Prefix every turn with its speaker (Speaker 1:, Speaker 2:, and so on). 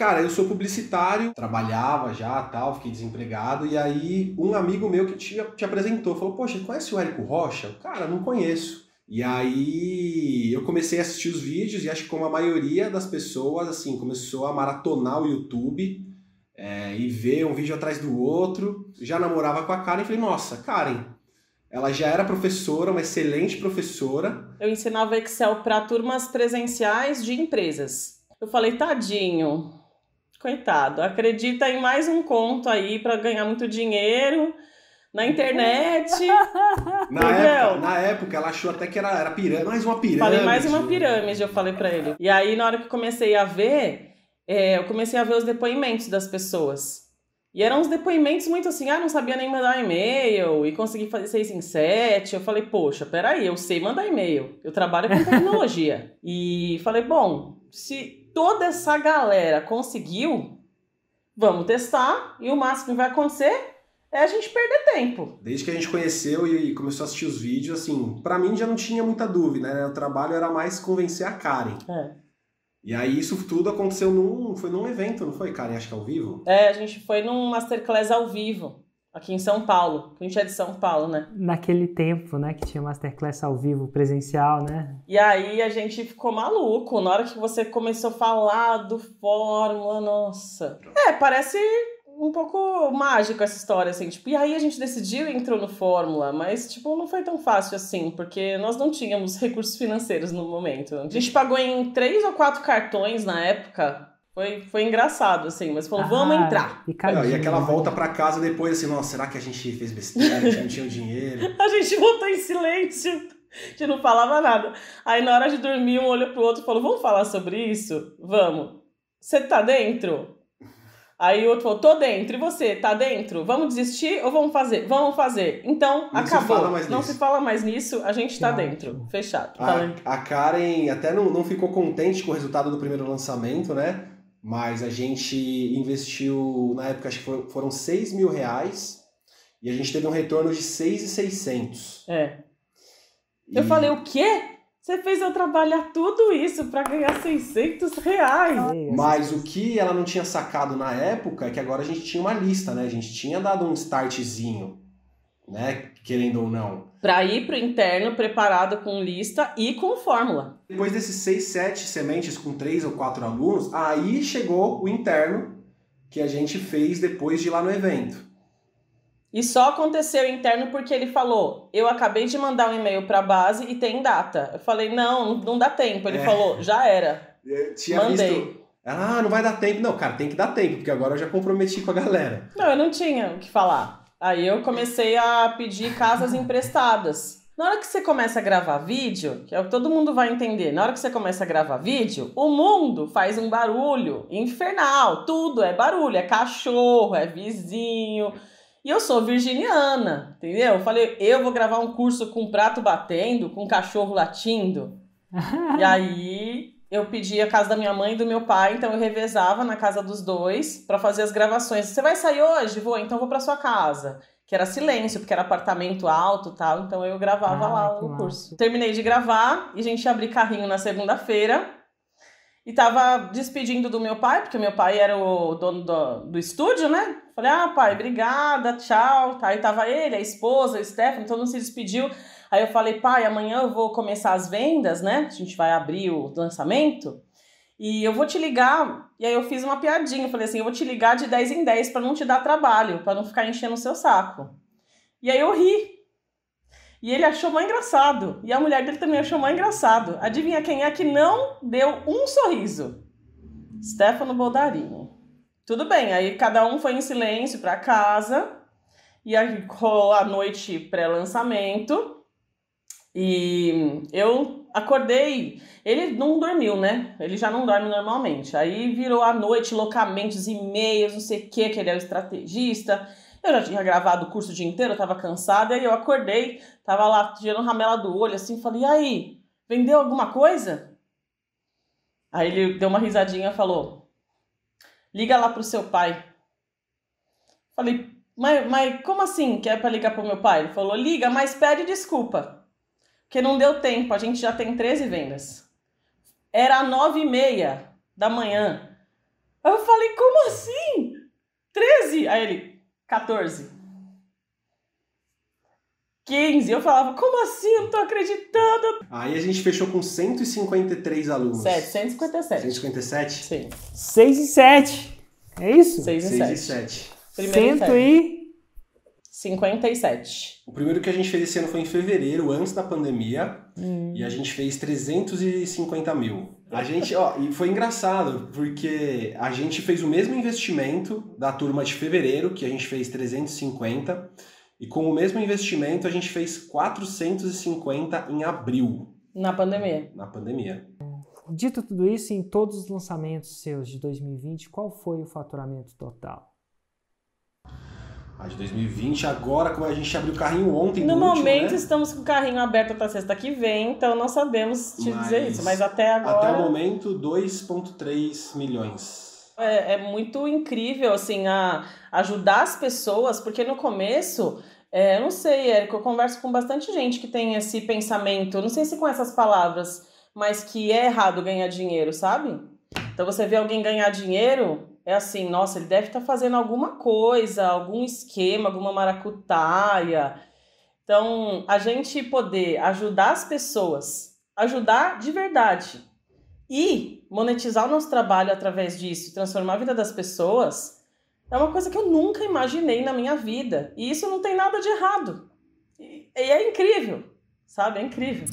Speaker 1: Cara, eu sou publicitário, trabalhava já, tal, fiquei desempregado, e aí um amigo meu que te, te apresentou, falou, poxa, conhece o Érico Rocha? Cara, não conheço. E aí eu comecei a assistir os vídeos e acho que como a maioria das pessoas, assim, começou a maratonar o YouTube é, e ver um vídeo atrás do outro. Já namorava com a Karen e falei, nossa, Karen, ela já era professora, uma excelente professora.
Speaker 2: Eu ensinava Excel para turmas presenciais de empresas. Eu falei, tadinho, coitado, acredita em mais um conto aí para ganhar muito dinheiro na internet.
Speaker 1: na, época, na época, ela achou até que era, era pirâmide, mais uma pirâmide.
Speaker 2: Falei mais uma pirâmide, eu falei para ele. E aí, na hora que comecei a ver, é, eu comecei a ver os depoimentos das pessoas. E eram uns depoimentos muito assim, ah, não sabia nem mandar e-mail e consegui fazer seis em sete. Eu falei, poxa, peraí, eu sei mandar e-mail, eu trabalho com tecnologia. e falei, bom, se toda essa galera conseguiu, vamos testar e o máximo que vai acontecer é a gente perder tempo.
Speaker 1: Desde que a gente conheceu e começou a assistir os vídeos, assim, para mim já não tinha muita dúvida, né? O trabalho era mais convencer a Karen.
Speaker 2: É.
Speaker 1: E aí isso tudo aconteceu num, foi num evento, não foi, Karen? Acho que ao vivo?
Speaker 2: É, a gente foi num masterclass ao vivo, aqui em São Paulo, que a gente é de São Paulo, né?
Speaker 3: Naquele tempo, né, que tinha masterclass ao vivo, presencial, né?
Speaker 2: E aí a gente ficou maluco, na hora que você começou a falar do Fórmula, nossa. É, parece um pouco mágico essa história, assim, tipo, e aí a gente decidiu e entrou no Fórmula, mas, tipo, não foi tão fácil assim, porque nós não tínhamos recursos financeiros no momento. A gente pagou em três ou quatro cartões na época, foi, foi engraçado, assim, mas falou, ah, vamos entrar.
Speaker 1: Não, e aquela volta para casa depois, assim, nossa, será que a gente fez besteira, a gente não tinha o dinheiro?
Speaker 2: a gente voltou em silêncio, a gente não falava nada. Aí na hora de dormir, um olhou pro outro e falou, vamos falar sobre isso? Vamos. Você tá dentro? Aí o outro falou, tô dentro. E você, tá dentro? Vamos desistir ou vamos fazer? Vamos fazer. Então,
Speaker 1: não
Speaker 2: acabou.
Speaker 1: Se
Speaker 2: não
Speaker 1: nisso.
Speaker 2: se fala mais nisso, a gente tá dentro. Fechado.
Speaker 1: A, a Karen até não, não ficou contente com o resultado do primeiro lançamento, né? Mas a gente investiu, na época, acho que foram, foram 6 mil reais e a gente teve um retorno de 6,600.
Speaker 2: É. E... Eu falei, o quê? Você fez eu trabalhar tudo isso para ganhar 600 reais.
Speaker 1: Mas o que ela não tinha sacado na época é que agora a gente tinha uma lista, né? A gente tinha dado um startzinho, né? Querendo ou não.
Speaker 2: Para ir pro interno preparado com lista e com fórmula.
Speaker 1: Depois desses 6, 7 sementes com 3 ou 4 alunos, aí chegou o interno que a gente fez depois de ir lá no evento.
Speaker 2: E só aconteceu interno porque ele falou: Eu acabei de mandar um e-mail para a base e tem data. Eu falei: Não, não dá tempo. Ele é. falou: Já era.
Speaker 1: Eu tinha Mandei. Visto... Ah, não vai dar tempo. Não, cara, tem que dar tempo, porque agora eu já comprometi com a galera.
Speaker 2: Não, eu não tinha o que falar. Aí eu comecei a pedir casas emprestadas. Na hora que você começa a gravar vídeo, que é o que todo mundo vai entender, na hora que você começa a gravar vídeo, o mundo faz um barulho infernal. Tudo é barulho, é cachorro, é vizinho e eu sou virginiana, entendeu? Eu falei, eu vou gravar um curso com prato batendo, com cachorro latindo. e aí eu pedi a casa da minha mãe e do meu pai, então eu revezava na casa dos dois para fazer as gravações. Você vai sair hoje? Vou, então vou para sua casa. Que era silêncio, porque era apartamento alto tal, então eu gravava ah, lá o curso. Terminei de gravar e a gente abriu carrinho na segunda-feira e tava despedindo do meu pai, porque meu pai era o dono do, do estúdio, né? Falei, ah, pai, obrigada, tchau. Tá, aí tava ele, a esposa, o Stefano, todo mundo se despediu. Aí eu falei, pai, amanhã eu vou começar as vendas, né? A gente vai abrir o lançamento. E eu vou te ligar. E aí eu fiz uma piadinha. Falei assim: eu vou te ligar de 10 em 10 para não te dar trabalho, para não ficar enchendo o seu saco. E aí eu ri. E ele achou mais engraçado. E a mulher dele também achou mais engraçado. Adivinha quem é que não deu um sorriso? Stefano Boldarini. Tudo bem, aí cada um foi em silêncio para casa. E aí rolou a noite pré-lançamento. E eu acordei. Ele não dormiu, né? Ele já não dorme normalmente. Aí virou a noite, locamentos, e-mails, não sei o que, que ele é o estrategista. Eu já tinha gravado o curso o dia inteiro, eu tava cansada, aí eu acordei, tava lá tirando ramela do olho, assim, falei, e aí, vendeu alguma coisa? Aí ele deu uma risadinha e falou, liga lá pro seu pai. Falei, mas, mas como assim que é pra ligar pro meu pai? Ele falou, liga, mas pede desculpa, porque não deu tempo, a gente já tem 13 vendas. Era nove e meia da manhã. Eu falei, Aí ele, 14. 15. Eu falava, como assim? Eu não tô acreditando.
Speaker 1: Aí a gente fechou com 153 alunos.
Speaker 2: 757.
Speaker 1: 157?
Speaker 2: Sim.
Speaker 3: 6 e 7. É isso?
Speaker 2: 6 e
Speaker 1: 6
Speaker 2: 7.
Speaker 1: e 7.
Speaker 2: Primeiro
Speaker 3: Cento
Speaker 2: e...
Speaker 3: e...
Speaker 2: 57.
Speaker 1: O primeiro que a gente fez esse ano foi em fevereiro, antes da pandemia,
Speaker 2: Hum.
Speaker 1: e a gente fez 350 mil. A gente, ó, e foi engraçado, porque a gente fez o mesmo investimento da turma de fevereiro, que a gente fez 350, e com o mesmo investimento a gente fez 450 em abril,
Speaker 2: Na pandemia.
Speaker 1: na pandemia.
Speaker 3: Dito tudo isso, em todos os lançamentos seus de 2020, qual foi o faturamento total?
Speaker 1: A de 2020, agora, como a gente abriu o carrinho ontem,
Speaker 2: No
Speaker 1: último,
Speaker 2: momento
Speaker 1: né?
Speaker 2: estamos com o carrinho aberto até sexta que vem, então não sabemos te
Speaker 1: Mas-
Speaker 2: dizer isso. Mas até agora.
Speaker 1: Até o momento, 2,3 milhões.
Speaker 2: É, é muito incrível, assim, a ajudar as pessoas, porque no começo, é, eu não sei, Érico, eu converso com bastante gente que tem esse pensamento, não sei se com essas palavras, mas que é errado ganhar dinheiro, sabe? Então você vê alguém ganhar dinheiro, é assim, nossa, ele deve estar fazendo alguma coisa, algum esquema, alguma maracutaia. Então, a gente poder ajudar as pessoas, ajudar de verdade, e monetizar o nosso trabalho através disso, transformar a vida das pessoas, é uma coisa que eu nunca imaginei na minha vida. E isso não tem nada de errado. E é incrível, sabe? É incrível.